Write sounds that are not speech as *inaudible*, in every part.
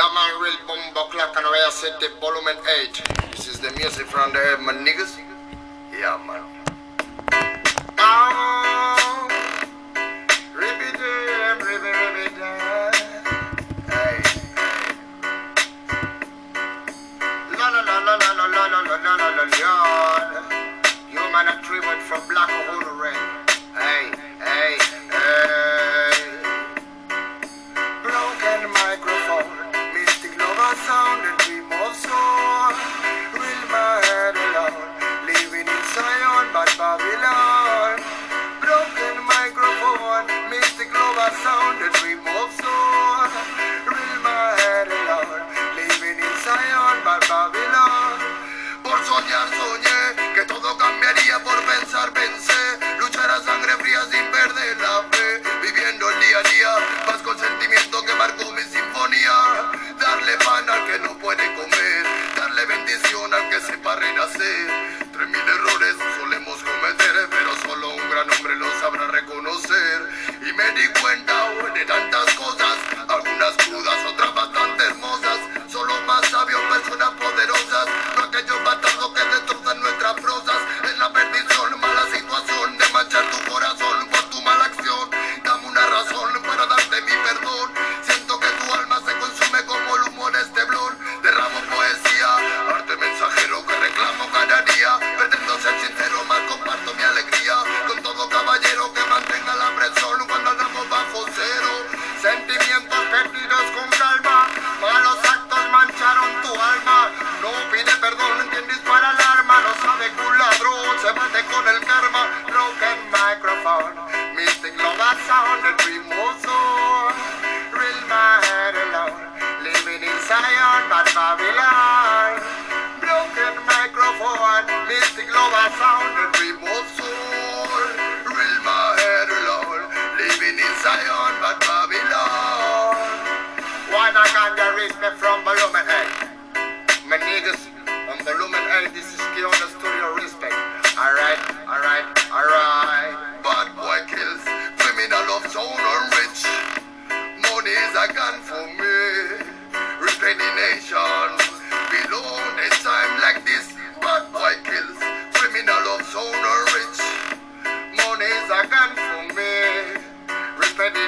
Real clock and volume 8. This is the music from the my niggas. Yeah, man. Puede comer darle bendición al que sepa renacer. Tres mil errores solemos cometer pero solo un gran hombre lo sabrá reconocer. Y me di cuenta oh, de tantas cosas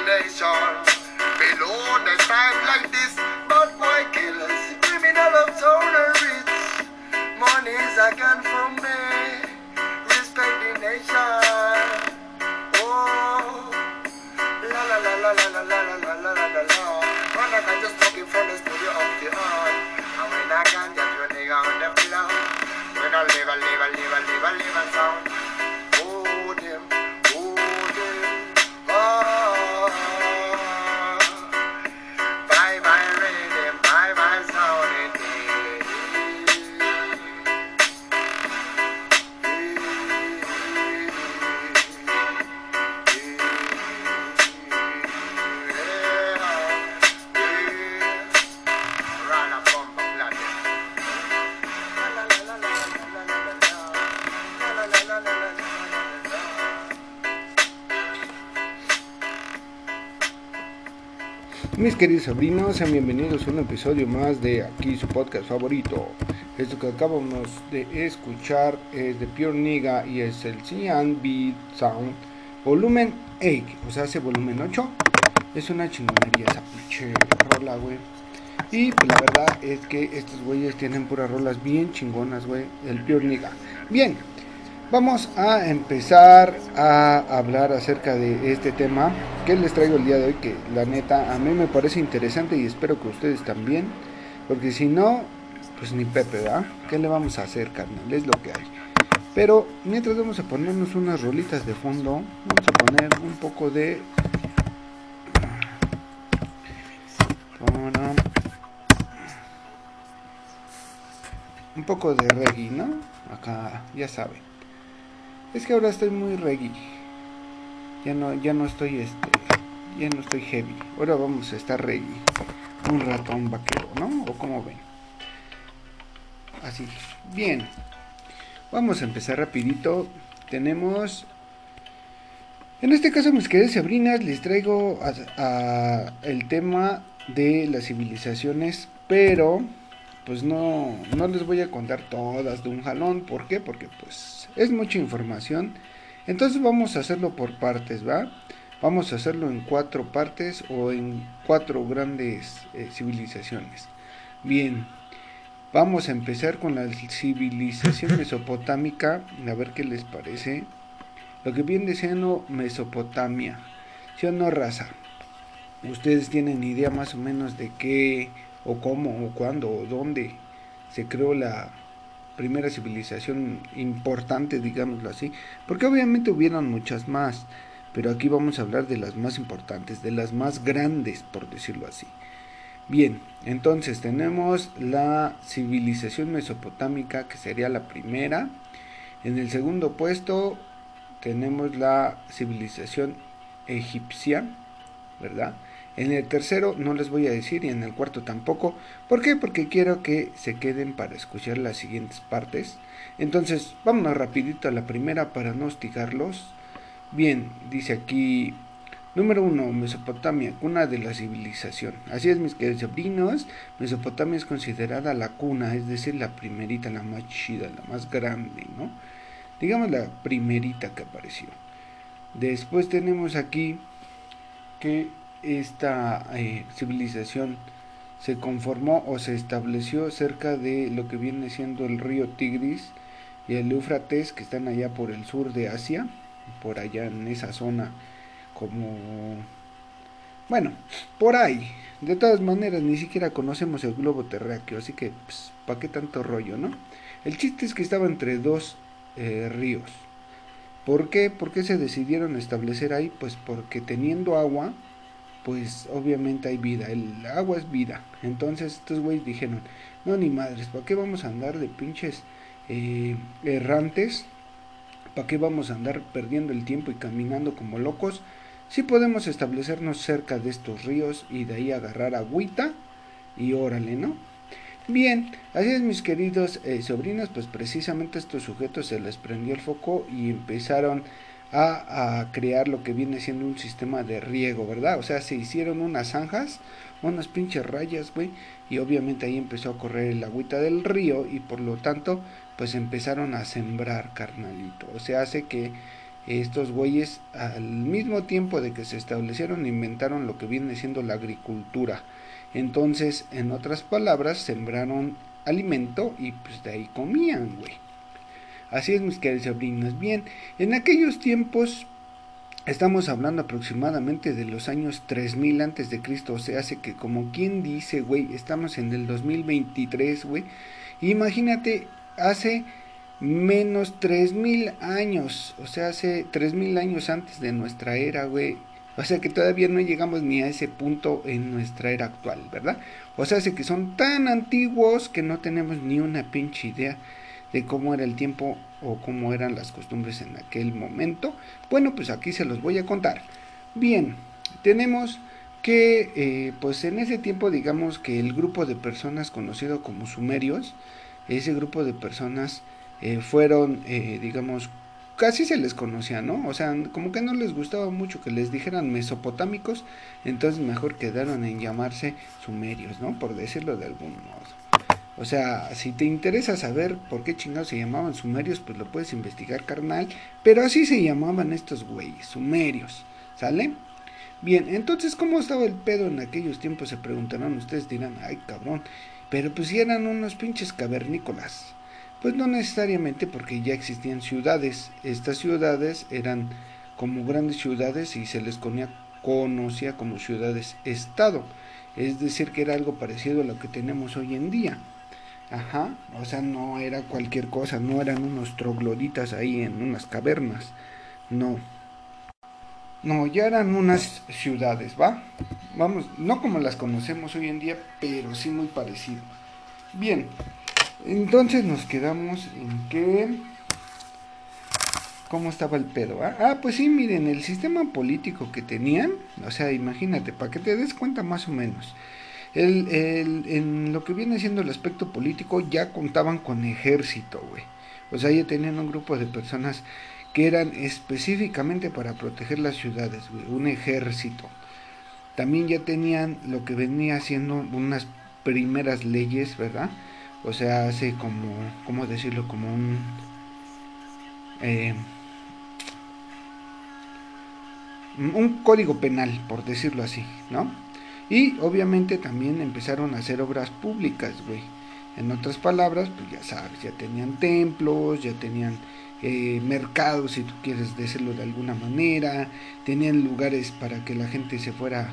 nation below the time like this bad boy killers criminal of zone or rich money is a gun for me respect the nation oh La la la la la la la la la la la la. When I can just talking from the studio of the art. And when I can just you nigga on the floor. When I live, I live, I live, I live, I live a sound. Mis queridos sobrinos, sean bienvenidos a un episodio más de aquí su podcast favorito. Esto que acabamos de escuchar es de Pure Niga y es el Beat Sound volumen 8, o sea, hace volumen 8. Es una chingonería esa pinche rola, güey. Y pues, la verdad es que estos güeyes tienen puras rolas bien chingonas, güey. El Pure Niga. Bien, Vamos a empezar a hablar acerca de este tema que les traigo el día de hoy, que la neta a mí me parece interesante y espero que ustedes también, porque si no, pues ni Pepe, ¿verdad? ¿Qué le vamos a hacer, carnal? Es lo que hay. Pero mientras vamos a ponernos unas rolitas de fondo, vamos a poner un poco de... Un poco de reggae, ¿no? Acá, ya saben. Es que ahora estoy muy reggae. Ya no, ya no estoy este. Ya no estoy heavy. Ahora vamos a estar reggae. Un ratón vaquero, ¿no? ¿O como ven? Así. Bien. Vamos a empezar rapidito. Tenemos. En este caso, mis queridas sobrinas, les traigo el tema de las civilizaciones, pero pues no, no les voy a contar todas de un jalón. ¿Por qué? Porque pues es mucha información. Entonces vamos a hacerlo por partes, ¿va? Vamos a hacerlo en cuatro partes o en cuatro grandes eh, civilizaciones. Bien, vamos a empezar con la civilización *laughs* mesopotámica, a ver qué les parece. Lo que viene siendo Mesopotamia, ¿sí o no raza? Ustedes tienen idea más o menos de qué o cómo o cuándo o dónde se creó la primera civilización importante, digámoslo así, porque obviamente hubieron muchas más, pero aquí vamos a hablar de las más importantes, de las más grandes, por decirlo así. Bien, entonces tenemos la civilización mesopotámica, que sería la primera. En el segundo puesto tenemos la civilización egipcia, ¿verdad? En el tercero no les voy a decir y en el cuarto tampoco. ¿Por qué? Porque quiero que se queden para escuchar las siguientes partes. Entonces, vámonos rapidito a la primera para no hostigarlos. Bien, dice aquí, número uno, Mesopotamia, cuna de la civilización. Así es, mis queridos sobrinos, Mesopotamia es considerada la cuna, es decir, la primerita, la más chida, la más grande, ¿no? Digamos la primerita que apareció. Después tenemos aquí que esta eh, civilización se conformó o se estableció cerca de lo que viene siendo el río Tigris y el Éufrates que están allá por el sur de Asia, por allá en esa zona como bueno, por ahí. De todas maneras, ni siquiera conocemos el globo terráqueo, así que, pues, ¿para qué tanto rollo, no? El chiste es que estaba entre dos eh, ríos. ¿Por qué? ¿Por qué se decidieron establecer ahí? Pues porque teniendo agua, pues obviamente hay vida, el agua es vida. Entonces estos güeyes dijeron, no ni madres, ¿para qué vamos a andar de pinches eh, errantes? ¿Para qué vamos a andar perdiendo el tiempo y caminando como locos? Si podemos establecernos cerca de estos ríos y de ahí agarrar agüita y órale, ¿no? Bien, así es mis queridos eh, sobrinos, pues precisamente estos sujetos se les prendió el foco y empezaron a, crear lo que viene siendo un sistema de riego, ¿verdad? O sea, se hicieron unas zanjas, unas pinches rayas, güey, y obviamente ahí empezó a correr el agüita del río y por lo tanto, pues empezaron a sembrar, carnalito. O sea, hace que estos güeyes al mismo tiempo de que se establecieron inventaron lo que viene siendo la agricultura. Entonces, en otras palabras, sembraron alimento y pues de ahí comían, güey. Así es, mis queridos sobrinos. Bien, en aquellos tiempos estamos hablando aproximadamente de los años 3000 antes de Cristo, o sea, hace que como quien dice, güey, estamos en el 2023, güey. Imagínate, hace menos 3000 años, o sea, hace 3000 años antes de nuestra era, güey. O sea que todavía no llegamos ni a ese punto en nuestra era actual, ¿verdad? O sea, hace que son tan antiguos que no tenemos ni una pinche idea de cómo era el tiempo o cómo eran las costumbres en aquel momento. Bueno, pues aquí se los voy a contar. Bien, tenemos que eh, pues en ese tiempo digamos que el grupo de personas conocido como sumerios, ese grupo de personas eh, fueron eh, digamos casi se les conocía, ¿no? O sea, como que no les gustaba mucho que les dijeran mesopotámicos, entonces mejor quedaron en llamarse sumerios, ¿no? Por decirlo de algún modo. O sea, si te interesa saber por qué chingados se llamaban sumerios, pues lo puedes investigar, carnal. Pero así se llamaban estos güeyes, sumerios. ¿Sale? Bien, entonces, ¿cómo estaba el pedo en aquellos tiempos? Se preguntarán, ustedes dirán, ay cabrón. Pero pues si eran unos pinches cavernícolas. Pues no necesariamente porque ya existían ciudades. Estas ciudades eran como grandes ciudades y se les conocía como ciudades-estado. Es decir, que era algo parecido a lo que tenemos hoy en día. Ajá, o sea, no era cualquier cosa, no eran unos trogloditas ahí en unas cavernas, no. No, ya eran unas ciudades, ¿va? Vamos, no como las conocemos hoy en día, pero sí muy parecido. Bien, entonces nos quedamos en que... ¿Cómo estaba el pedo? Ah? ah, pues sí, miren, el sistema político que tenían, o sea, imagínate, para que te des cuenta más o menos el, el, en lo que viene siendo el aspecto político ya contaban con ejército, güey. O sea, ya tenían un grupo de personas que eran específicamente para proteger las ciudades, güey, un ejército. también ya tenían lo que venía siendo unas primeras leyes, ¿verdad? O sea, hace como, ¿cómo decirlo? Como un... Eh, un código penal, por decirlo así, ¿no? Y obviamente también empezaron a hacer obras públicas, güey. En otras palabras, pues ya sabes, ya tenían templos, ya tenían eh, mercados, si tú quieres decirlo de alguna manera, tenían lugares para que la gente se fuera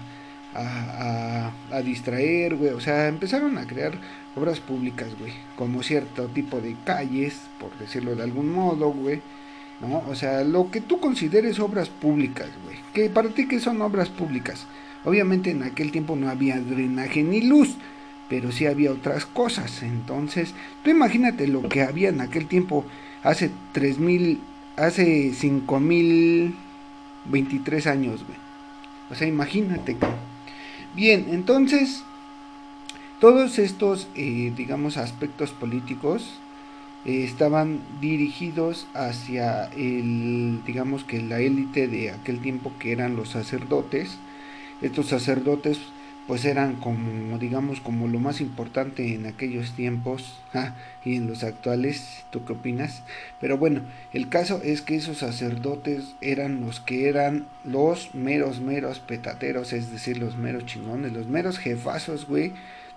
a, a, distraer, güey. O sea, empezaron a crear obras públicas, güey. Como cierto tipo de calles, por decirlo de algún modo, güey. ¿No? O sea, lo que tú consideres obras públicas, güey. Que para ti que son obras públicas. Obviamente en aquel tiempo no había drenaje ni luz, pero sí había otras cosas. Entonces, tú imagínate lo que había en aquel tiempo, hace 3000, hace 5023 años, güey. O sea, imagínate, Bien, entonces, todos estos, eh, digamos, aspectos políticos eh, estaban dirigidos hacia el, digamos que la élite de aquel tiempo que eran los sacerdotes. Estos sacerdotes pues eran como, digamos, como lo más importante en aquellos tiempos *laughs* y en los actuales. ¿Tú qué opinas? Pero bueno, el caso es que esos sacerdotes eran los que eran los meros, meros petateros, es decir, los meros chingones, los meros jefazos, güey,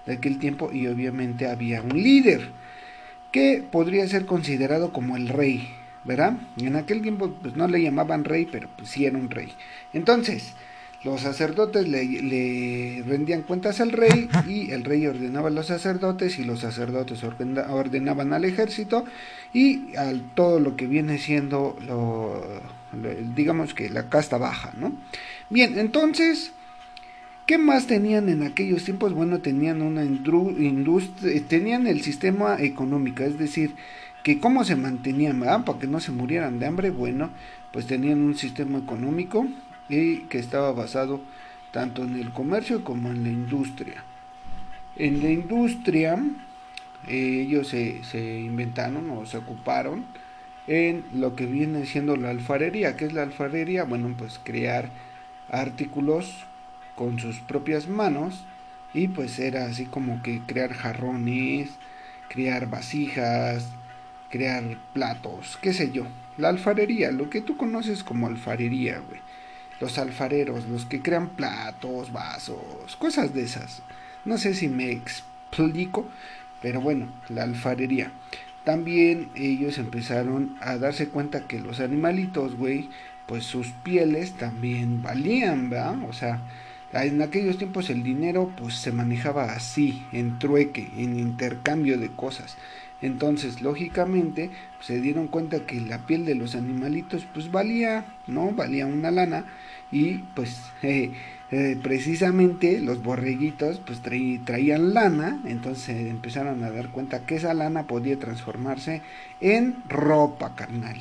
de aquel tiempo. Y obviamente había un líder que podría ser considerado como el rey, ¿verdad? En aquel tiempo pues no le llamaban rey, pero pues sí era un rey. Entonces, los sacerdotes le, rendían cuentas al rey *laughs* y el rey ordenaba a los sacerdotes y los sacerdotes ordenaban al ejército y al todo lo que viene siendo lo, digamos que la casta baja, ¿no? Bien, entonces, ¿qué más tenían en aquellos tiempos? Bueno, tenían una industria, tenían el sistema económico, es decir, que cómo se mantenían, ¿verdad? Para que no se murieran de hambre, bueno, pues tenían un sistema económico que estaba basado tanto en el comercio como en la industria. En la industria ellos se, se inventaron o se ocuparon en lo que viene siendo la alfarería. ¿Qué es la alfarería? Bueno, pues crear artículos con sus propias manos y pues era así como que crear jarrones, crear vasijas, crear platos, qué sé yo. La alfarería, lo que tú conoces como alfarería, güey los alfareros, los que crean platos, vasos, cosas de esas. No sé si me explico, pero bueno, la alfarería. También ellos empezaron a darse cuenta que los animalitos, güey, pues sus pieles también valían, ¿verdad? O sea, en aquellos tiempos el dinero pues se manejaba así, en trueque, en intercambio de cosas. Entonces, lógicamente, se dieron cuenta que la piel de los animalitos pues valía, ¿no? Valía una lana y pues *laughs* eh, eh, precisamente los borreguitos pues traían lana, entonces empezaron a dar cuenta que esa lana podía transformarse en ropa carnal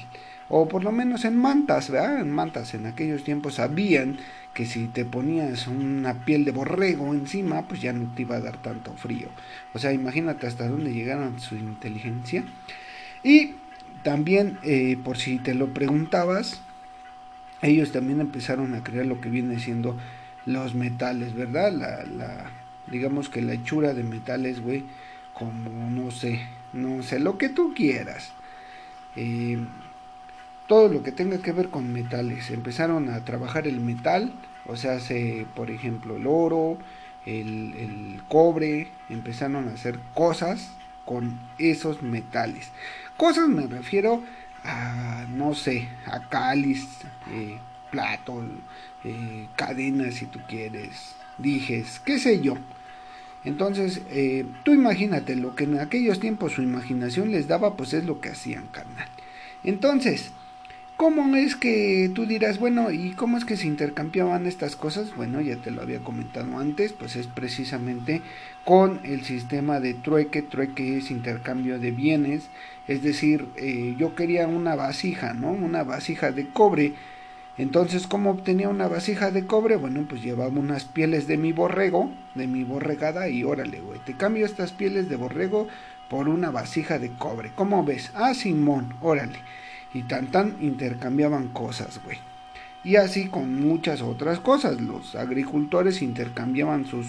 o por lo menos en mantas, ¿verdad? En mantas en aquellos tiempos sabían que si te ponías una piel de borrego encima, pues ya no te iba a dar tanto frío. O sea, imagínate hasta dónde llegaron su inteligencia. Y también, eh, por si te lo preguntabas, ellos también empezaron a crear lo que viene siendo los metales, ¿verdad? La, digamos que la hechura de metales, güey, como no sé, no sé, lo que tú quieras. Eh, todo lo que tenga que ver con metales. Empezaron a trabajar el metal, o sea, se, por ejemplo, el oro, el, cobre, empezaron a hacer cosas con esos metales. Cosas me refiero a, no sé, a cáliz, eh, plato, eh, cadenas si tú quieres, dijes, qué sé yo. Entonces, eh, tú imagínate lo que en aquellos tiempos su imaginación les daba, pues es lo que hacían, carnal. Entonces, ¿cómo es que tú dirás, bueno, ¿y cómo es que se intercambiaban estas cosas? Bueno, ya te lo había comentado antes, pues es precisamente con el sistema de trueque, trueque es intercambio de bienes, es decir, eh, yo quería una vasija, ¿no? Una vasija de cobre. Entonces, ¿cómo obtenía una vasija de cobre? Bueno, pues llevaba unas pieles de mi borrego, de mi borregada, y órale, güey, te cambio estas pieles de borrego por una vasija de cobre. ¿Cómo ves? Ah, Simón, órale. Y tan tan intercambiaban cosas, güey. y así con muchas otras cosas. Los agricultores intercambiaban sus,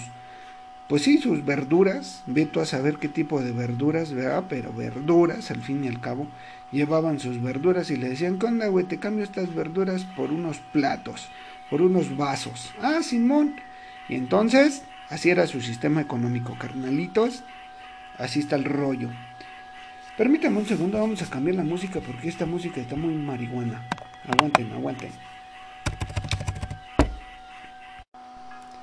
pues sí, sus verduras, veto a saber qué tipo de verduras, ¿verdad? Pero verduras, al fin y al cabo, llevaban sus verduras y le decían, ¿qué onda, güey? Te cambio estas verduras por unos platos, por unos vasos. Ah, Simón. Y entonces, así era su sistema económico, carnalitos. Así está el rollo. Permítame un segundo, vamos a cambiar la música porque esta música está muy marihuana. Aguanten, aguanten.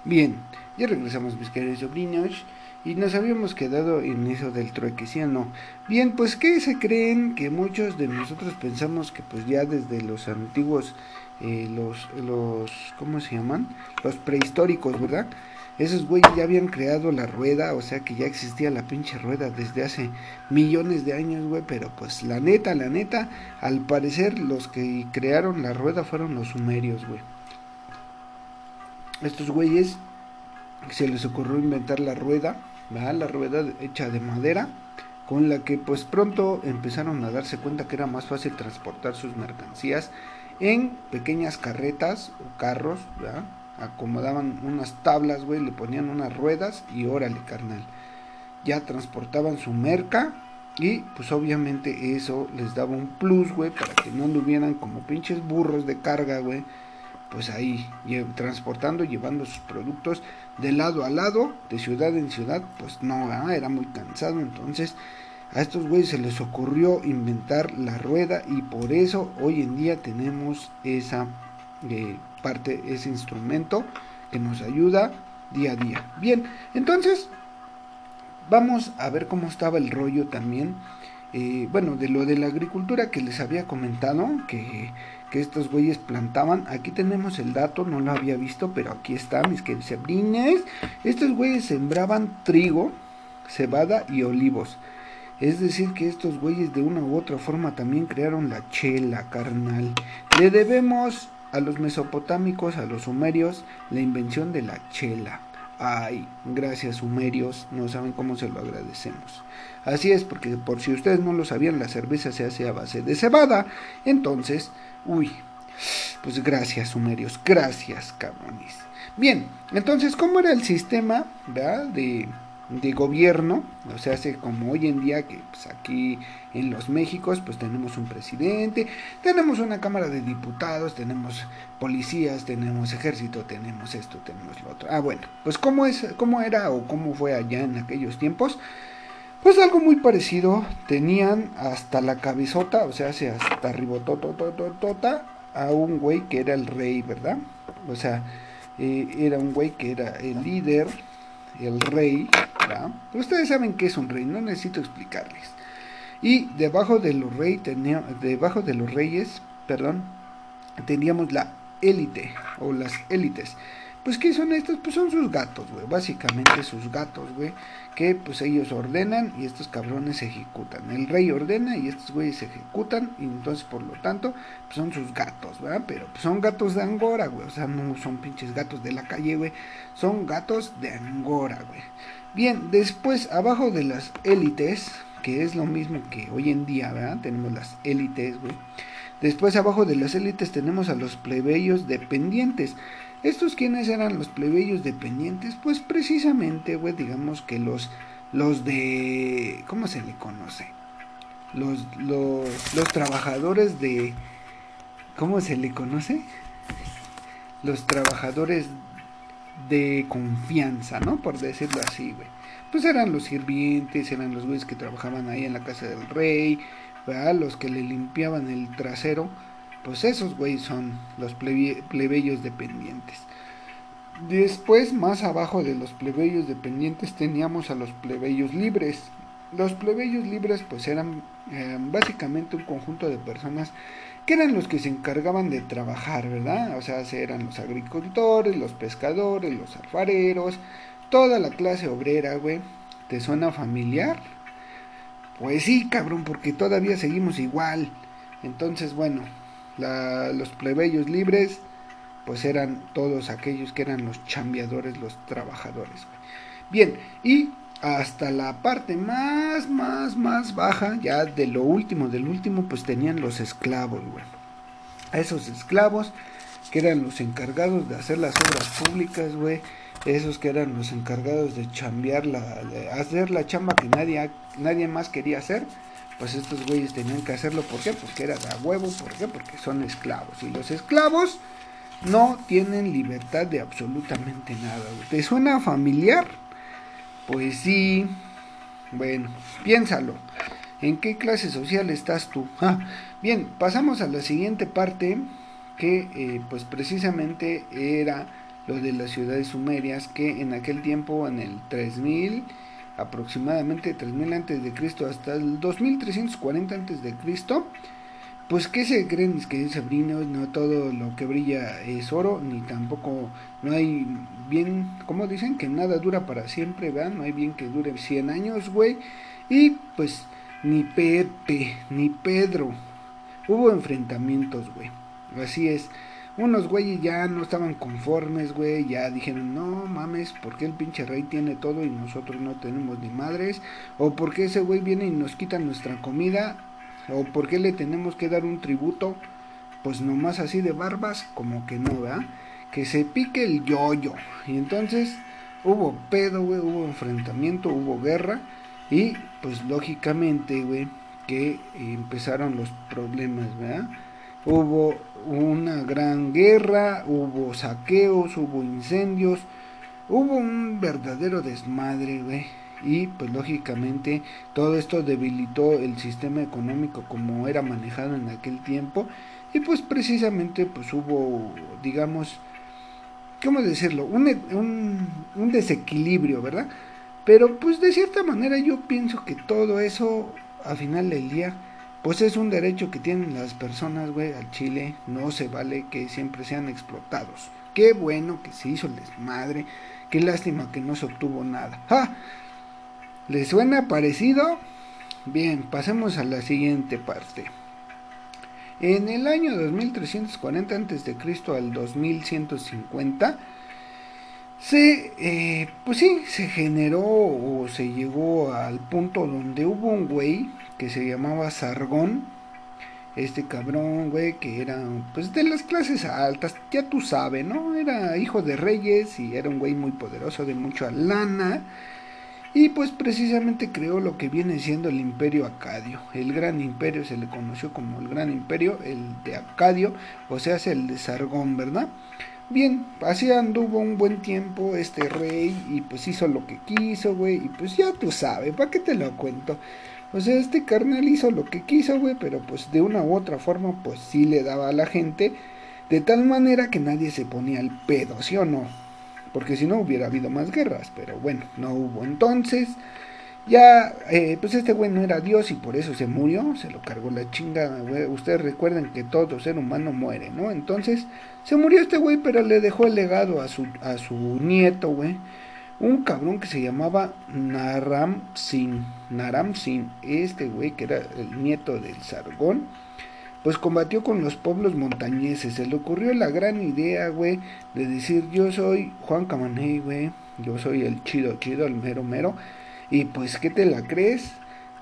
Bien, ya regresamos mis queridos sobrinos y nos habíamos quedado en eso del truequeciano. Bien, pues ¿qué se creen? Que muchos de nosotros pensamos que pues ya desde los antiguos, eh, los, los, ¿cómo se llaman? Los prehistóricos, ¿verdad? Esos güeyes ya habían creado la rueda, o sea que ya existía la pinche rueda desde hace millones de años, güey, pero pues la neta, la neta, al parecer los que crearon la rueda fueron los sumerios, güey. Estos güeyes se les ocurrió inventar la rueda, la rueda hecha de madera, con la que pues pronto empezaron a darse cuenta que era más fácil transportar sus mercancías en pequeñas carretas o carros, acomodaban unas tablas, güey, le ponían unas ruedas y órale, carnal. Ya transportaban su merca y pues obviamente eso les daba un plus, güey, para que no anduvieran como pinches burros de carga, güey, pues ahí transportando, llevando sus productos de lado a lado, de ciudad en ciudad, pues no, era muy cansado, entonces a estos güeyes se les ocurrió inventar la rueda y por eso hoy en día tenemos esa eh, parte, ese instrumento que nos ayuda día a día. Bien, entonces vamos a ver cómo estaba el rollo también, eh, bueno, de lo de la agricultura que les había comentado, que que estos güeyes plantaban. Aquí tenemos el dato, no lo había visto, pero aquí está, mis queridos. Estos güeyes sembraban trigo, cebada y olivos. Es decir, que estos güeyes de una u otra forma también crearon la chela, carnal. Le debemos a los mesopotámicos, a los sumerios, la invención de la chela. Ay, gracias sumerios, no saben cómo se lo agradecemos. Así es, porque por si ustedes no lo sabían, la cerveza se hace a base de cebada. Entonces, Uy, pues gracias, sumerios, gracias, cabrones. Bien, entonces, ¿cómo era el sistema De, de gobierno? O sea, hace como hoy en día que pues, aquí en los Méxicos, pues tenemos un presidente, tenemos una Cámara de Diputados, tenemos policías, tenemos ejército, tenemos esto, tenemos lo otro. Ah, bueno, pues ¿cómo, es, cómo era o cómo fue allá en aquellos tiempos? Pues algo muy parecido, tenían hasta la cabezota, o sea, hasta arribototototota a un güey que era el rey, ¿verdad? O sea, eh, era un güey que era el líder, el rey, ¿verdad? Ustedes saben que es un rey, no necesito explicarles. Y debajo de los reyes, debajo de los reyes, perdón, teníamos la élite o las élites. Pues, ¿qué son estos? Pues son sus gatos, güey. Básicamente sus gatos, güey. Que pues ellos ordenan y estos cabrones ejecutan. El rey ordena y estos güeyes ejecutan. Y entonces, por lo tanto, pues son sus gatos, ¿verdad? Pero pues, son gatos de Angora, güey. O sea, no son pinches gatos de la calle, güey. Son gatos de Angora, güey. Bien, después, abajo de las élites, que es lo mismo que hoy en día, ¿verdad? Tenemos las élites, güey. Después, abajo de las élites, tenemos a los plebeyos dependientes. ¿Estos quiénes eran los plebeyos dependientes? Pues precisamente, güey, digamos que los, los de... ¿Cómo se le conoce? Los, los, los trabajadores de... ¿Cómo se le conoce? Los trabajadores de confianza, ¿no? Por decirlo así, güey. Pues eran los sirvientes, eran los güeyes que trabajaban ahí en la casa del rey, ¿verdad? Los que le limpiaban el trasero pues esos güeyes son los plebeyos dependientes. Después, más abajo de los plebeyos dependientes, teníamos a los plebeyos libres. Los plebeyos libres pues eran básicamente un conjunto de personas que eran los que se encargaban de trabajar, ¿verdad? O sea, eran los agricultores, los pescadores, los alfareros, toda la clase obrera, güey. ¿Te suena familiar? Pues sí, cabrón, porque todavía seguimos igual. Entonces, bueno, los plebeyos libres, pues eran todos aquellos que eran los chambeadores, los trabajadores. Bien, y hasta la parte más, más, más baja, ya de lo último, del último, pues tenían los esclavos, güey. A esos esclavos, que eran los encargados de hacer las obras públicas, güey. Esos que eran los encargados de chambear, la, de hacer la chamba que nadie, nadie más quería hacer. Pues estos güeyes tenían que hacerlo. ¿Por qué? Porque era de huevo. ¿Por qué? Porque son esclavos. Y los esclavos no tienen libertad de absolutamente nada. ¿Te suena familiar? Pues sí. Bueno, piénsalo. ¿En qué clase social estás tú? Ah, bien, pasamos a la siguiente parte que eh, pues precisamente era lo de las ciudades sumerias que en aquel tiempo en el 3000 aproximadamente 3000 antes de Cristo hasta el 2340 antes de Cristo pues qué se creen mis queridos sobrinos no todo lo que brilla es oro ni tampoco no hay bien como dicen que nada dura para siempre vean no hay bien que dure 100 años güey y pues ni Pepe, ni Pedro. Hubo enfrentamientos, güey. Así es. Unos güeyes ya no estaban conformes, güey. Ya dijeron, no mames, ¿por qué el pinche rey tiene todo y nosotros no tenemos ni madres? ¿O por qué ese güey viene y nos quita nuestra comida? ¿O por qué le tenemos que dar un tributo? Pues nomás así de barbas, como que no, ¿verdad? Que se pique el yoyo. Y entonces hubo pedo, güey, hubo enfrentamiento, hubo guerra. Y pues lógicamente, güey, que empezaron los problemas, ¿verdad? Hubo una gran guerra, hubo saqueos, hubo incendios, hubo un verdadero desmadre, güey. Y pues lógicamente todo esto debilitó el sistema económico como era manejado en aquel tiempo. Y pues precisamente pues hubo, digamos, ¿cómo decirlo? Un, un, un desequilibrio, ¿verdad? Pero pues de cierta manera yo pienso que todo eso, a final del día, pues es un derecho que tienen las personas, güey, al Chile. No se vale que siempre sean explotados. Qué bueno que se hizo el desmadre. Qué lástima que no se obtuvo nada. ¡Ja! ¿Les suena parecido? Bien, pasemos a la siguiente parte. En el año 2340 a.C. al 2150, se, eh, pues sí, se generó o se llegó al punto donde hubo un güey que se llamaba Sargón, este cabrón, güey, que era pues de las clases altas, ya tú sabes, ¿no? Era hijo de reyes y era un güey muy poderoso, de mucha lana. Y pues precisamente creó lo que viene siendo el imperio acadio. El gran imperio se le conoció como el gran imperio, el de Acadio, o sea, es el de Sargón, ¿verdad? Bien, así anduvo un buen tiempo este rey y pues hizo lo que quiso, güey, y pues ya tú sabes, ¿para qué te lo cuento? O sea, este carnal hizo lo que quiso, güey, pero pues de una u otra forma pues sí le daba a la gente, de tal manera que nadie se ponía al pedo, ¿sí o no? Porque si no hubiera habido más guerras, pero bueno, no hubo entonces. Ya, eh, pues este güey no era Dios y por eso se murió, se lo cargó la chingada, güey. Ustedes recuerden que todo ser humano muere, ¿no? Entonces, se murió este güey, pero le dejó el legado a su, a su nieto, güey. Un cabrón que se llamaba Naram Sin. Naram Sin, este güey que era el nieto del Sargón, pues combatió con los pueblos montañeses. Se le ocurrió la gran idea, güey, de decir: Yo soy Juan Camaney, güey. Yo soy el chido, chido, el mero, mero y pues, ¿qué te la crees?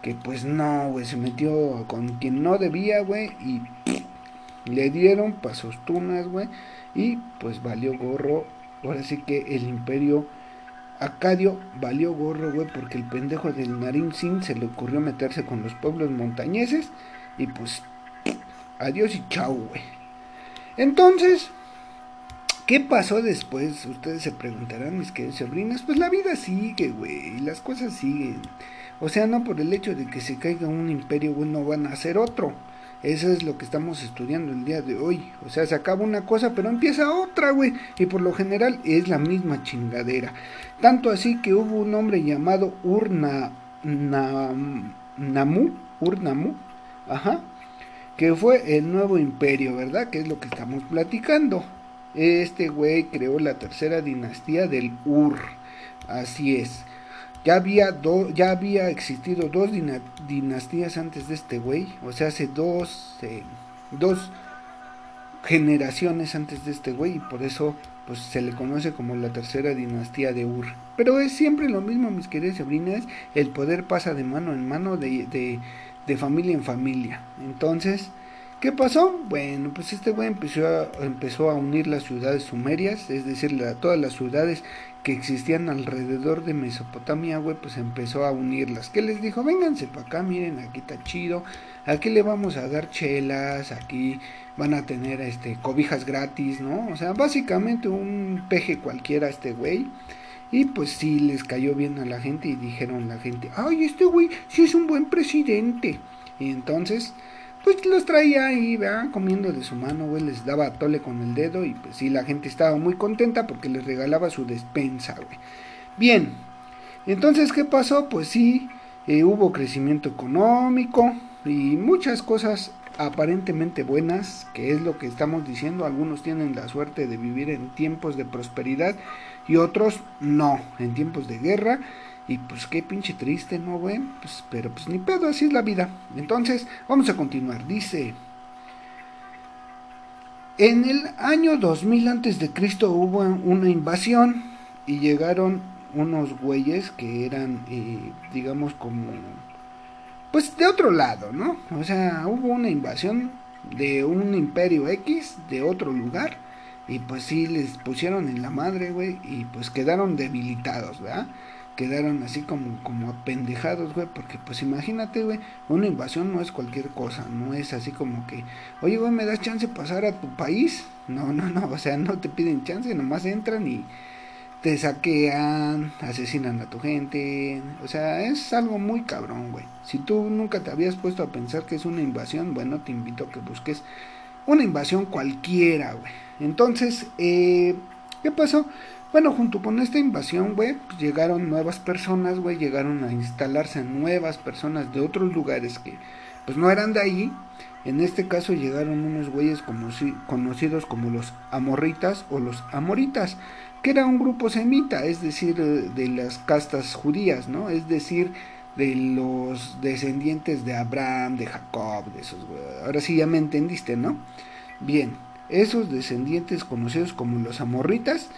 Que pues no, güey, se metió con quien no debía, güey, y le dieron pasos tunas, güey, y pues valió gorro. Ahora sí que el imperio Acadio valió gorro, güey, porque el pendejo del Narim Sin se le ocurrió meterse con los pueblos montañeses y pues adiós y chau, güey. Entonces, ¿Qué pasó después? Ustedes se preguntarán, mis queridos sobrinos. Pues la vida sigue, güey. Y las cosas siguen. O sea, no por el hecho de que se caiga un imperio, güey, no van a hacer otro. Eso es lo que estamos estudiando el día de hoy. O sea, se acaba una cosa, pero empieza otra, güey. Y por lo general es la misma chingadera. Tanto así que hubo un hombre llamado Urna Namu, Urnamu, ajá, que fue el nuevo imperio, ¿verdad? Que es lo que estamos platicando. Este güey creó la tercera dinastía del Ur. Así es. Ya había, ya había existido dos dinastías antes de este güey. O sea, hace dos, eh, dos generaciones antes de este güey. Y por eso pues, se le conoce como la tercera dinastía de Ur. Pero es siempre lo mismo, mis queridas sobrinas. El poder pasa de mano en mano, de, de, de familia en familia. Entonces, ¿Qué pasó? Bueno, pues este güey empezó a, empezó a unir las ciudades sumerias, es decir, todas las ciudades que existían alrededor de Mesopotamia, güey, pues empezó a unirlas. ¿Qué les dijo? Vénganse para acá, miren, aquí está chido, aquí le vamos a dar chelas, aquí van a tener este cobijas gratis, ¿no? O sea, básicamente un peje cualquiera este güey. Y pues sí les cayó bien a la gente y dijeron la gente, ay, este güey sí es un buen presidente. Y entonces pues los traía ahí, ¿verdad? Comiendo de su mano, güey, les daba tole con el dedo y pues sí, la gente estaba muy contenta porque les regalaba su despensa, güey. Bien, entonces, ¿qué pasó? Pues sí, eh, hubo crecimiento económico y muchas cosas aparentemente buenas, que es lo que estamos diciendo, algunos tienen la suerte de vivir en tiempos de prosperidad y otros no, en tiempos de guerra y pues qué pinche triste, ¿no, güey? Pues, pero pues ni pedo, así es la vida. Entonces, vamos a continuar. Dice, en el año 2000 antes de Cristo hubo una invasión y llegaron unos güeyes que eran, eh, digamos, como, pues de otro lado, ¿no? O sea, hubo una invasión de un imperio X de otro lugar y pues sí les pusieron en la madre, güey, y pues quedaron debilitados, ¿verdad? Quedaron así como, como apendejados, güey, porque pues imagínate, güey, una invasión no es cualquier cosa, no es así como que, oye, güey, ¿me das chance de pasar a tu país? No, no, no, o sea, no te piden chance, nomás entran y te saquean, asesinan a tu gente, o sea, es algo muy cabrón, güey. Si tú nunca te habías puesto a pensar que es una invasión, bueno, te invito a que busques una invasión cualquiera, güey. Entonces, eh, ¿qué pasó? Bueno, junto con esta invasión, güey, pues llegaron nuevas personas, güey, llegaron a instalarse nuevas personas de otros lugares que, pues no eran de ahí. En este caso llegaron unos güeyes conocidos como los amorritas o los amoritas, que era un grupo semita, es decir, eh, de las castas judías, ¿no? Es decir, de los descendientes de Abraham, de Jacob, de esos, güey. Ahora sí ya me entendiste, ¿no? Bien, esos descendientes conocidos como los amorritas,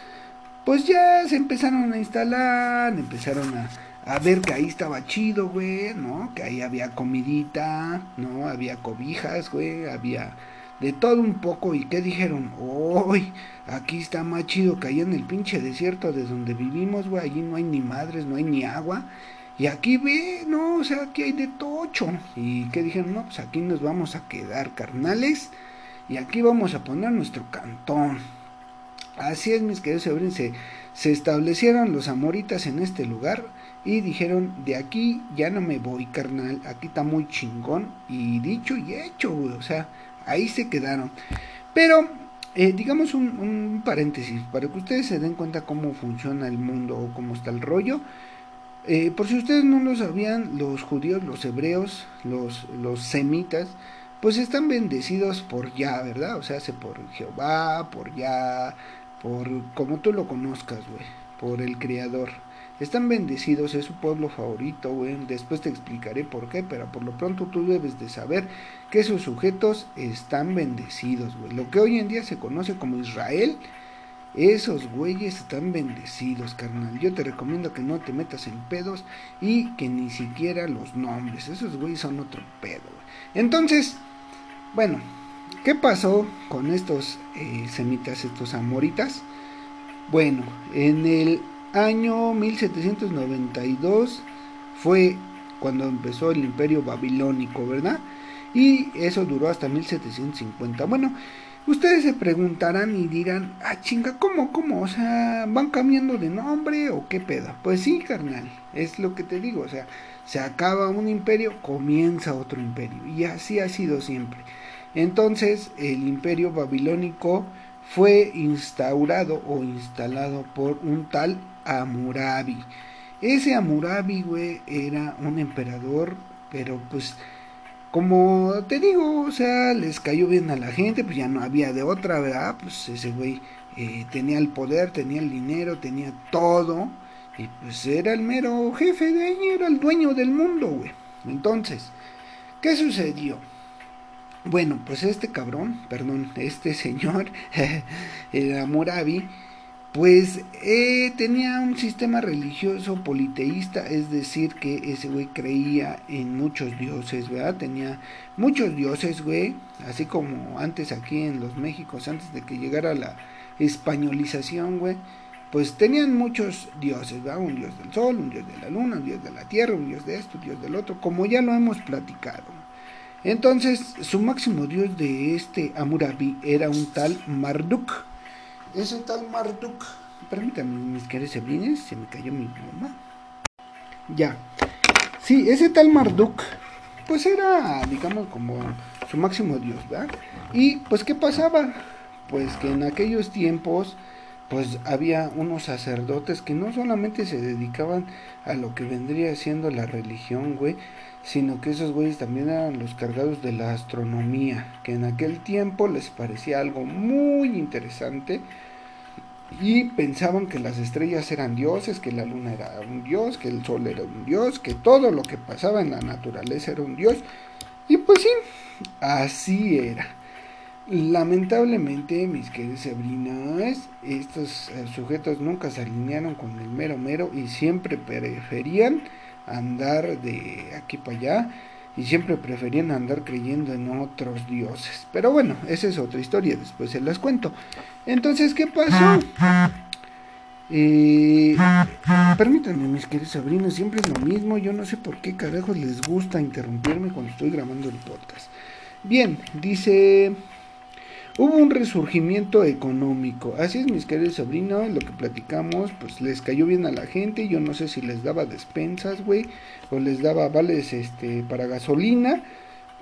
pues ya se empezaron a instalar, empezaron a, a ver que ahí estaba chido, güey, ¿no? Que ahí había comidita, ¿no? Había cobijas, güey, había de todo un poco. ¿Y qué dijeron? ¡Uy! Aquí está más chido que ahí en el pinche desierto de donde vivimos, güey. Allí no hay ni madres, no hay ni agua. Y aquí ve, no, o sea, aquí hay de tocho. ¿Y qué dijeron? No, pues aquí nos vamos a quedar carnales. Y aquí vamos a poner nuestro cantón. Así es, mis queridos sobrinos, se, se establecieron los amoritas en este lugar y dijeron, de aquí ya no me voy, carnal, aquí está muy chingón. Y dicho y hecho, güey, o sea, ahí se quedaron. Pero, eh, digamos un, paréntesis, para que ustedes se den cuenta cómo funciona el mundo o cómo está el rollo. Eh, por si ustedes no lo sabían, los judíos, los hebreos, los, los semitas, pues están bendecidos por ya, ¿verdad? O sea, hace por Jehová, por ya, por como tú lo conozcas, güey, por el Creador. Están bendecidos, es su pueblo favorito, güey. Después te explicaré por qué, pero por lo pronto tú debes de saber que esos sujetos están bendecidos, güey. Lo que hoy en día se conoce como Israel, esos güeyes están bendecidos, carnal. Yo te recomiendo que no te metas en pedos y que ni siquiera los nombres. Esos güeyes son otro pedo, güey. Entonces, bueno, ¿Qué pasó con estos eh, semitas, estos amoritas? Bueno, en el año 1792 fue cuando empezó el imperio babilónico, ¿verdad? Y eso duró hasta 1750. Bueno, ustedes se preguntarán y dirán, ah, chinga, ¿cómo, cómo? O sea, ¿van cambiando de nombre o qué pedo? Pues sí, carnal, es lo que te digo, o sea, se acaba un imperio, comienza otro imperio. Y así ha sido siempre. Entonces el imperio babilónico fue instaurado o instalado por un tal Amurabi. Ese Amurabi, güey, era un emperador, pero pues, como te digo, o sea, les cayó bien a la gente, pues ya no había de otra, ¿verdad? Pues ese güey eh, tenía el poder, tenía el dinero, tenía todo, y pues era el mero jefe de ahí, era el dueño del mundo, güey. Entonces, ¿qué sucedió? Bueno, pues este cabrón, perdón, *laughs* este señor, *laughs* el Amurabi, pues eh, tenía un sistema religioso politeísta, es decir, que ese güey creía en muchos dioses, ¿verdad? Tenía muchos dioses, güey, así como antes aquí en los Méxicos, antes de que llegara la españolización, güey, pues tenían muchos dioses, ¿verdad? Un dios del sol, un dios de la luna, un dios de la tierra, un dios de esto, un dios del otro, como ya lo hemos platicado. Entonces, su máximo dios de este Amurabi era un tal Marduk, ese tal Marduk, permítanme mis queridos sobrines, se me cayó mi pluma. Ya. Sí, ese tal Marduk, pues era, digamos, como su máximo dios, ¿verdad? Y pues, ¿qué pasaba? Pues que en aquellos tiempos, pues había unos sacerdotes que no solamente se dedicaban a lo que vendría siendo la religión, güey, sino que esos güeyes también eran los cargados de la astronomía, que en aquel tiempo les parecía algo muy interesante y pensaban que las estrellas eran dioses, que la luna era un dios, que el sol era un dios, que todo lo que pasaba en la naturaleza era un dios. Y pues sí, así era. Lamentablemente, mis queridos sobrinos, estos eh, sujetos nunca se alinearon con el mero mero y siempre preferían andar de aquí para allá y siempre preferían andar creyendo en otros dioses. Pero bueno, esa es otra historia, después se las cuento. Entonces, ¿qué pasó? Eh, permítanme, mis queridos sobrinos, siempre es lo mismo. Yo no sé por qué carajos les gusta interrumpirme cuando estoy grabando el podcast. Bien, dice Hubo un resurgimiento económico. Así es, mis queridos sobrinos, lo que platicamos, pues les cayó bien a la gente. Yo no sé si les daba despensas, güey, o les daba vales este para gasolina,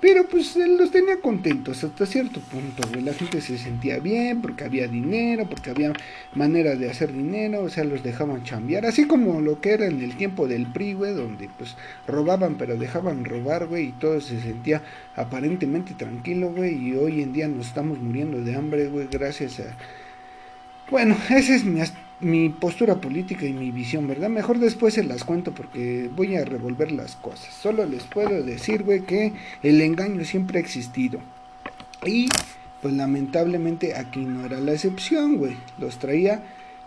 pero pues él los tenía contentos hasta cierto punto, güey. La gente se sentía bien porque había dinero, porque había manera de hacer dinero, o sea, los dejaban chambear. Así como lo que era en el tiempo del PRI, güey, donde pues robaban pero dejaban robar, güey, y todo se sentía aparentemente tranquilo, güey. Y hoy en día nos estamos muriendo de hambre, güey, gracias a... Bueno, ese es mi mi postura política y mi visión, ¿verdad? Mejor después se las cuento porque voy a revolver las cosas. Solo les puedo decir, güey, que el engaño siempre ha existido. Y pues lamentablemente aquí no era la excepción, güey. Los traía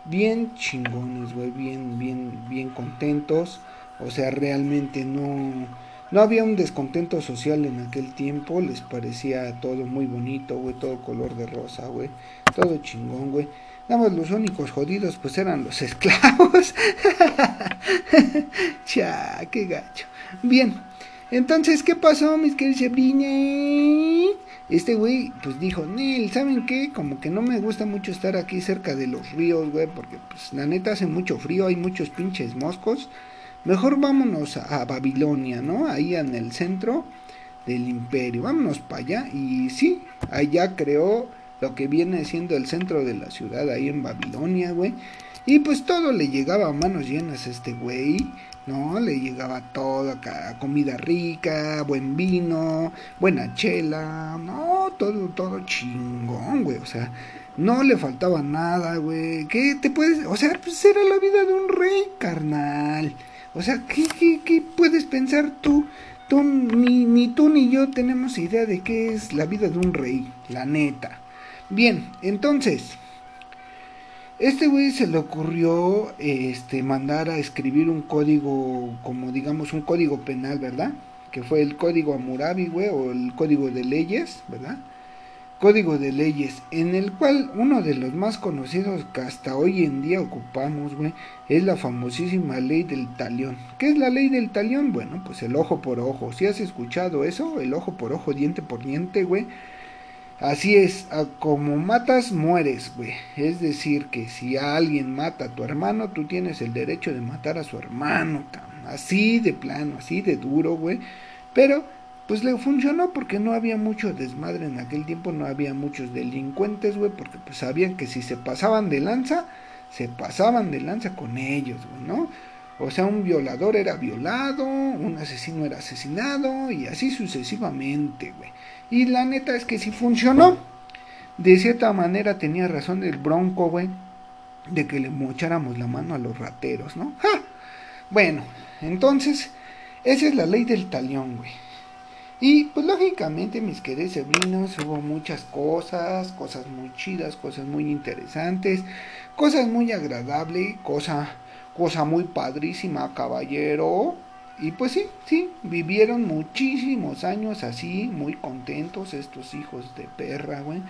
bien chingones, güey, bien, bien, bien contentos. O sea, realmente no, no había un descontento social en aquel tiempo. Les parecía todo muy bonito, güey, todo color de rosa, güey. Todo chingón, güey. Nada los únicos jodidos pues eran los esclavos. *laughs* Cha, qué gacho. Bien, entonces, ¿qué pasó, mis queridos Este güey, pues dijo, Nel, ¿saben qué? Como que no me gusta mucho estar aquí cerca de los ríos, güey, porque pues la neta hace mucho frío, hay muchos pinches moscos. Mejor vámonos a, Babilonia, ¿no? Ahí en el centro del imperio. Vámonos para allá. Y sí, allá creó lo que viene siendo el centro de la ciudad ahí en Babilonia, güey. Y pues todo le llegaba a manos llenas a este güey, ¿no? Le llegaba todo acá, comida rica, buen vino, buena chela, no, todo, todo chingón, güey, o sea, no le faltaba nada, güey. ¿Qué te puedes, o sea, pues era la vida de un rey, carnal. O sea, ¿qué, qué, qué puedes pensar tú? Tú, ni, ni tú ni yo tenemos idea de qué es la vida de un rey, la neta. Bien, entonces, este güey se le ocurrió este, mandar a escribir un código, como digamos un código penal, ¿verdad? Que fue el código Amurabi, güey, o el código de leyes, ¿verdad? Código de leyes, en el cual uno de los más conocidos que hasta hoy en día ocupamos, güey, es la famosísima ley del talión. ¿Qué es la ley del talión? Bueno, pues el ojo por ojo. Si has escuchado eso, el ojo por ojo, diente por diente, güey Así es, como matas, mueres, güey. Es decir, que si alguien mata a tu hermano, tú tienes el derecho de matar a su hermano, así de plano, así de duro, güey. Pero, pues le funcionó porque no había mucho desmadre en aquel tiempo, no había muchos delincuentes, güey, porque pues sabían que si se pasaban de lanza, se pasaban de lanza con ellos, güey, ¿no? O sea, un violador era violado, un asesino era asesinado y así sucesivamente, güey. Y la neta es que sí funcionó. De cierta manera tenía razón el bronco, güey, de que le mocháramos la mano a los rateros, ¿no? ¡Ja! Bueno, entonces, esa es la ley del talión, güey. Y pues lógicamente, mis queridos sobrinos, hubo muchas cosas, cosas muy chidas, cosas muy interesantes, cosas muy agradables, cosa, cosa muy padrísima, caballero. Y pues sí, sí, vivieron muchísimos años así, muy contentos estos hijos de perra, güey.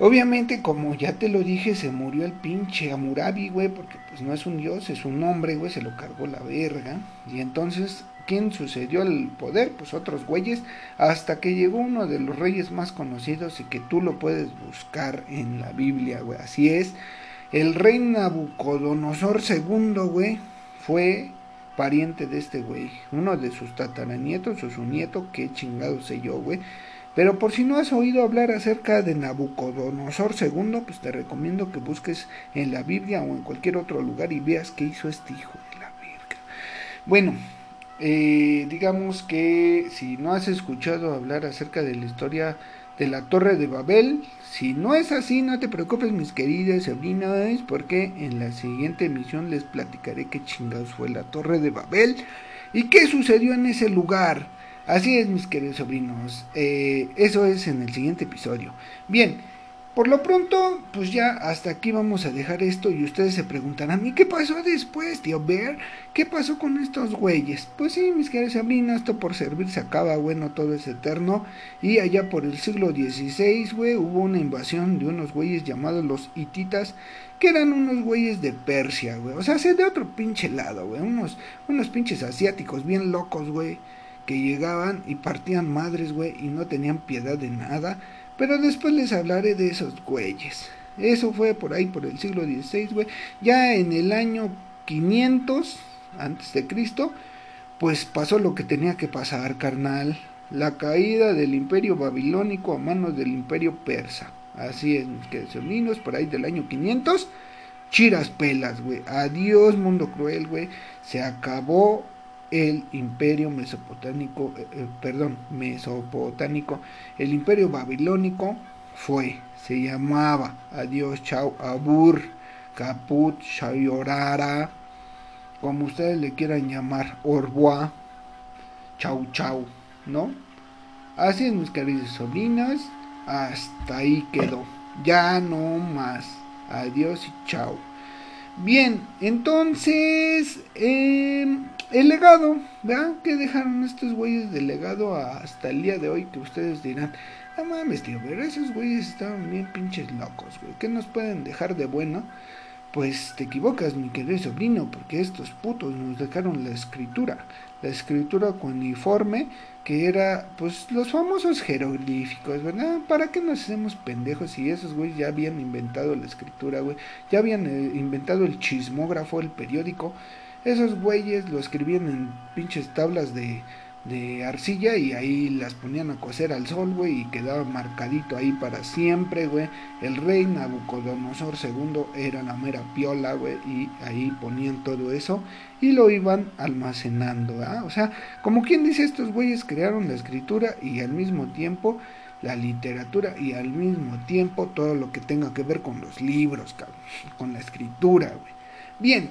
Obviamente, como ya te lo dije, se murió el pinche Amurabi, güey, porque pues no es un dios, es un hombre, güey, se lo cargó la verga. Y entonces, ¿quién sucedió al poder? Pues otros güeyes, hasta que llegó uno de los reyes más conocidos y que tú lo puedes buscar en la Biblia, güey. Así es, el rey Nabucodonosor II, güey, fue pariente de este güey, uno de sus tataranietos o su nieto, qué chingado sé yo, güey. Pero por si no has oído hablar acerca de Nabucodonosor II, pues te recomiendo que busques en la Biblia o en cualquier otro lugar y veas qué hizo este hijo de la verga. Bueno, eh, digamos que si no has escuchado hablar acerca de la historia de la Torre de Babel, si no es así, no te preocupes, mis queridas sobrinas, porque en la siguiente emisión les platicaré qué chingados fue la Torre de Babel y qué sucedió en ese lugar. Así es, mis queridos sobrinos. Eh, eso es en el siguiente episodio. Bien, por lo pronto, pues ya hasta aquí vamos a dejar esto y ustedes se preguntarán, ¿y qué pasó después, tío Bear? ¿Qué pasó con estos güeyes? Pues sí, mis queridos sobrinos, esto por servir se acaba, bueno, todo es eterno. Y allá por el siglo XVI, güey, hubo una invasión de unos güeyes llamados los hititas, que eran unos güeyes de Persia, güey. O sea, de otro pinche lado, güey. Unos, unos pinches asiáticos bien locos, güey, que llegaban y partían madres, güey, y no tenían piedad de nada pero después les hablaré de esos güeyes. Eso fue por ahí, por el siglo XVI, güey. Ya en el año 500 antes de Cristo, pues pasó lo que tenía que pasar, carnal. La caída del imperio babilónico a manos del imperio persa. Así es, que sobrinos, por ahí del año 500. Chiras pelas, güey. Adiós, mundo cruel, güey. Se acabó el imperio mesopotámico, eh, eh, perdón, mesopotámico, el imperio babilónico fue, se llamaba, adiós, chao, abur, caput, shayorara, como ustedes le quieran llamar, orboa, chau chau, ¿no? Así es, mis queridos sobrinas, hasta ahí quedó, ya no más, adiós y chao. Bien, entonces, eh, el legado, ¿verdad? ¿Qué dejaron estos güeyes de legado hasta el día de hoy? Que ustedes dirán, no mames, tío, pero esos güeyes estaban bien pinches locos, güey. ¿Qué nos pueden dejar de bueno? Pues te equivocas, mi querido sobrino, porque estos putos nos dejaron la escritura. La escritura uniforme, que era, pues, los famosos jeroglíficos, ¿verdad? ¿Para qué nos hacemos pendejos si esos güeyes ya habían inventado la escritura, güey? Ya habían eh, inventado el chismógrafo, el periódico esos güeyes lo escribían en pinches tablas de, de arcilla y ahí las ponían a cocer al sol, güey, y quedaba marcadito ahí para siempre, güey. El rey Nabucodonosor II era la mera piola, güey, y ahí ponían todo eso y lo iban almacenando, ¿ah? O sea, como quien dice, estos güeyes crearon la escritura y al mismo tiempo la literatura y al mismo tiempo todo lo que tenga que ver con los libros, cabrón, *laughs* con la escritura, güey. Bien,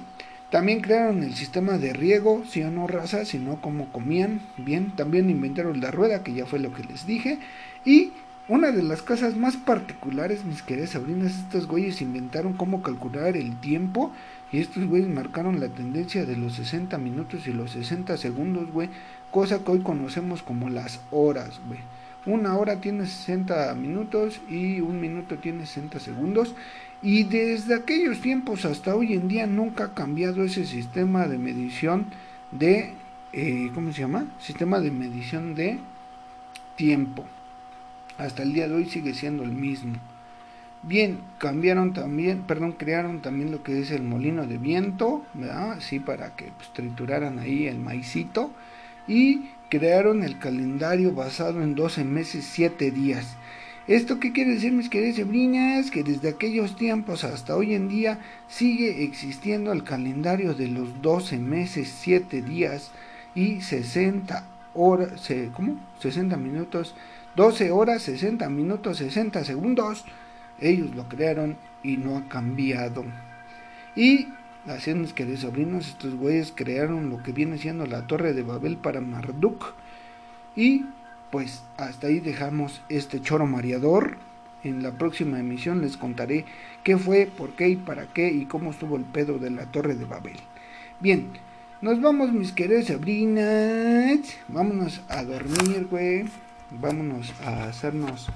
también crearon el sistema de riego, si o no raza, sino cómo comían. Bien, también inventaron la rueda, que ya fue lo que les dije. Y una de las cosas más particulares, mis queridas sobrinas, estos güeyes inventaron cómo calcular el tiempo. Y estos güeyes marcaron la tendencia de los 60 minutos y los 60 segundos, güey. Cosa que hoy conocemos como las horas, güey. Una hora tiene 60 minutos y un minuto tiene 60 segundos. Y desde aquellos tiempos hasta hoy en día nunca ha cambiado ese sistema de medición de, eh, ¿cómo se llama? Sistema de medición de tiempo. Hasta el día de hoy sigue siendo el mismo. Bien, cambiaron también, perdón, crearon también lo que es el molino de viento, ¿verdad? Sí, para que pues, trituraran ahí el maicito. Y crearon el calendario basado en 12 meses, 7 días. ¿Esto qué quiere decir, mis queridas sobrinas? Que desde aquellos tiempos hasta hoy en día sigue existiendo el calendario de los 12 meses, 7 días y 60 horas, ¿cómo? 60 minutos, 12 horas, 60 minutos, 60 segundos. Ellos lo crearon y no ha cambiado. Y así mis queridos sobrinos, estos güeyes crearon lo que viene siendo la Torre de Babel para Marduk. Y pues hasta ahí dejamos este choro mareador. En la próxima emisión les contaré qué fue, por qué y para qué y cómo estuvo el pedo de la Torre de Babel. Bien, nos vamos mis queridas Sabrinas. Vámonos a dormir, güey. Vámonos a hacernos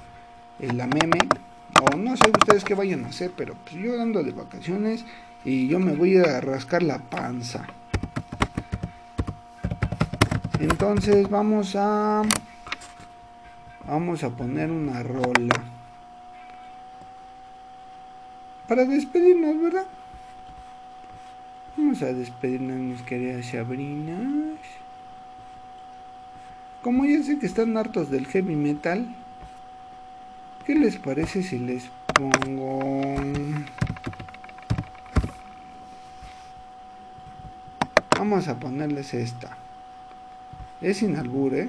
la meme. O no sé ustedes qué vayan a hacer, pero pues yo ando de vacaciones y yo me voy a rascar la panza. Entonces vamos a... Vamos a poner una rola. Para despedirnos, ¿verdad? Vamos a despedirnos, mis queridas Sabrinas. Como ya sé que están hartos del heavy metal, ¿qué les parece si les pongo... Vamos a ponerles esta. Es sin albur, ¿eh?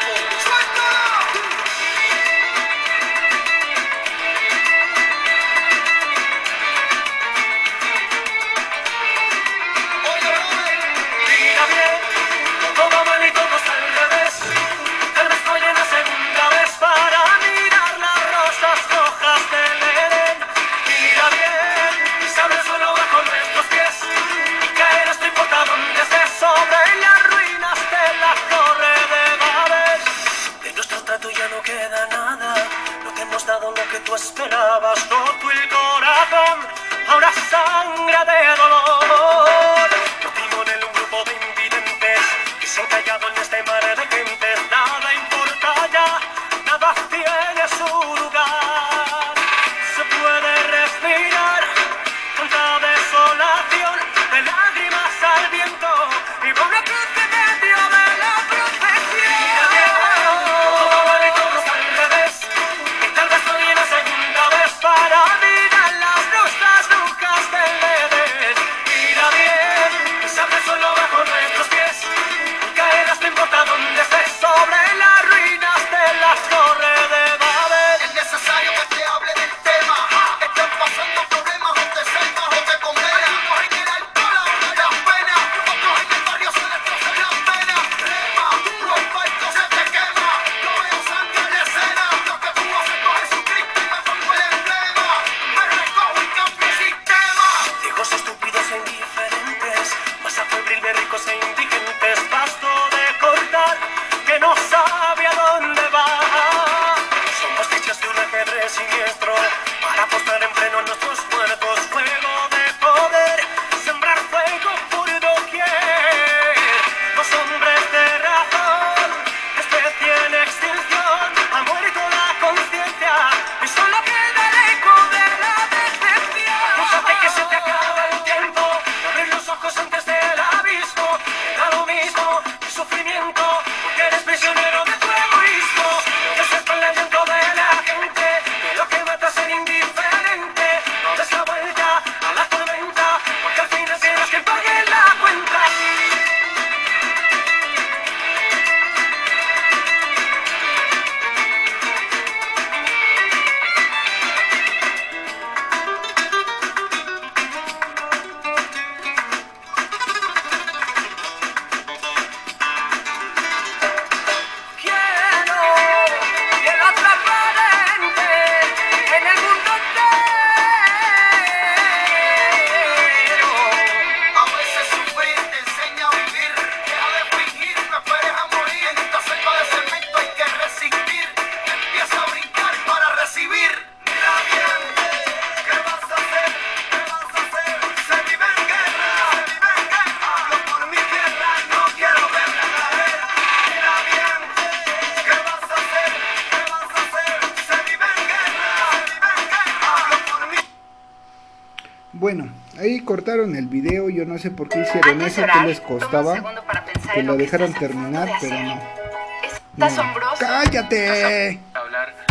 cortaron el video, yo no sé por qué hicieron eso, qué les costaba. Que lo, dejaron terminar, pero no. ¡Cállate!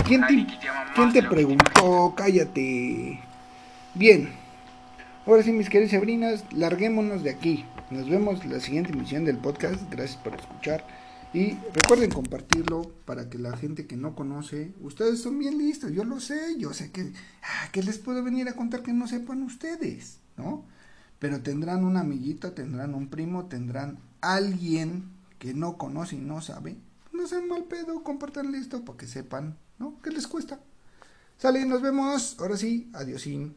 ¿Quién te, preguntó? ¡Cállate! Bien. Ahora sí, mis queridas sobrinas, larguémonos de aquí. Nos vemos la siguiente emisión del podcast. Gracias por escuchar. Y recuerden compartirlo para que la gente que no conoce, ustedes son bien listos, yo lo sé, yo sé que, ah, que les puedo venir a contar que no sepan ustedes, ¿no? Pero tendrán un amiguito, tendrán un primo, tendrán alguien que no conoce y no sabe. No sean mal pedo, compartan esto para que sepan, ¿no? ¿Qué les cuesta? Sale, nos vemos. Ahora sí, adiosín.